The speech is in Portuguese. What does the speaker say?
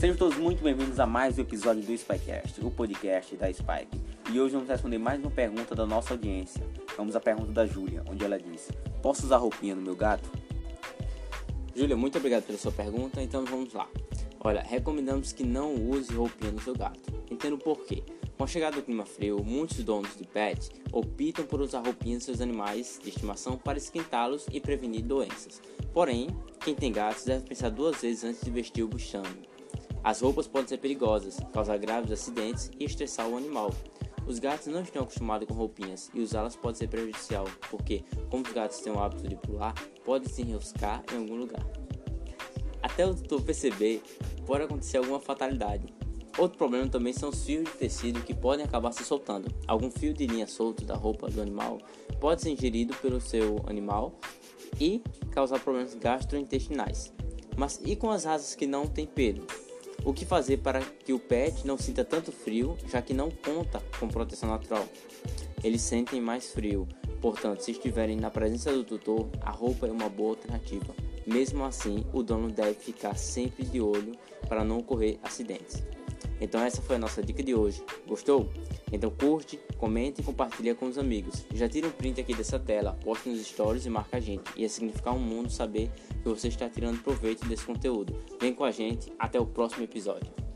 Sejam todos muito bem-vindos a mais um episódio do Spycast, o podcast da Spike. E hoje vamos responder mais uma pergunta da nossa audiência. Vamos à pergunta da Júlia, onde ela disse: Posso usar roupinha no meu gato? Júlia, muito obrigado pela sua pergunta, então vamos lá. Olha, recomendamos que não use roupinha no seu gato. Entendo por quê. Com a chegada do clima frio, muitos donos de pet optam por usar roupinhas de seus animais de estimação para esquentá-los e prevenir doenças. Porém, quem tem gatos deve pensar duas vezes antes de vestir o bichano. As roupas podem ser perigosas, causar graves acidentes e estressar o animal. Os gatos não estão acostumados com roupinhas e usá-las pode ser prejudicial, porque, como os gatos têm o hábito de pular, podem se enroscar em algum lugar. Até o tutor perceber, pode acontecer alguma fatalidade. Outro problema também são os fios de tecido que podem acabar se soltando. Algum fio de linha solto da roupa do animal pode ser ingerido pelo seu animal e causar problemas gastrointestinais. Mas e com as raças que não têm pelo? O que fazer para que o pet não sinta tanto frio, já que não conta com proteção natural? Eles sentem mais frio, portanto, se estiverem na presença do tutor, a roupa é uma boa alternativa. Mesmo assim, o dono deve ficar sempre de olho para não ocorrer acidentes. Então essa foi a nossa dica de hoje. Gostou? Então curte, comente e compartilha com os amigos. Já tira um print aqui dessa tela, poste nos stories e marca a gente. Ia significar um mundo saber que você está tirando proveito desse conteúdo. Vem com a gente, até o próximo episódio.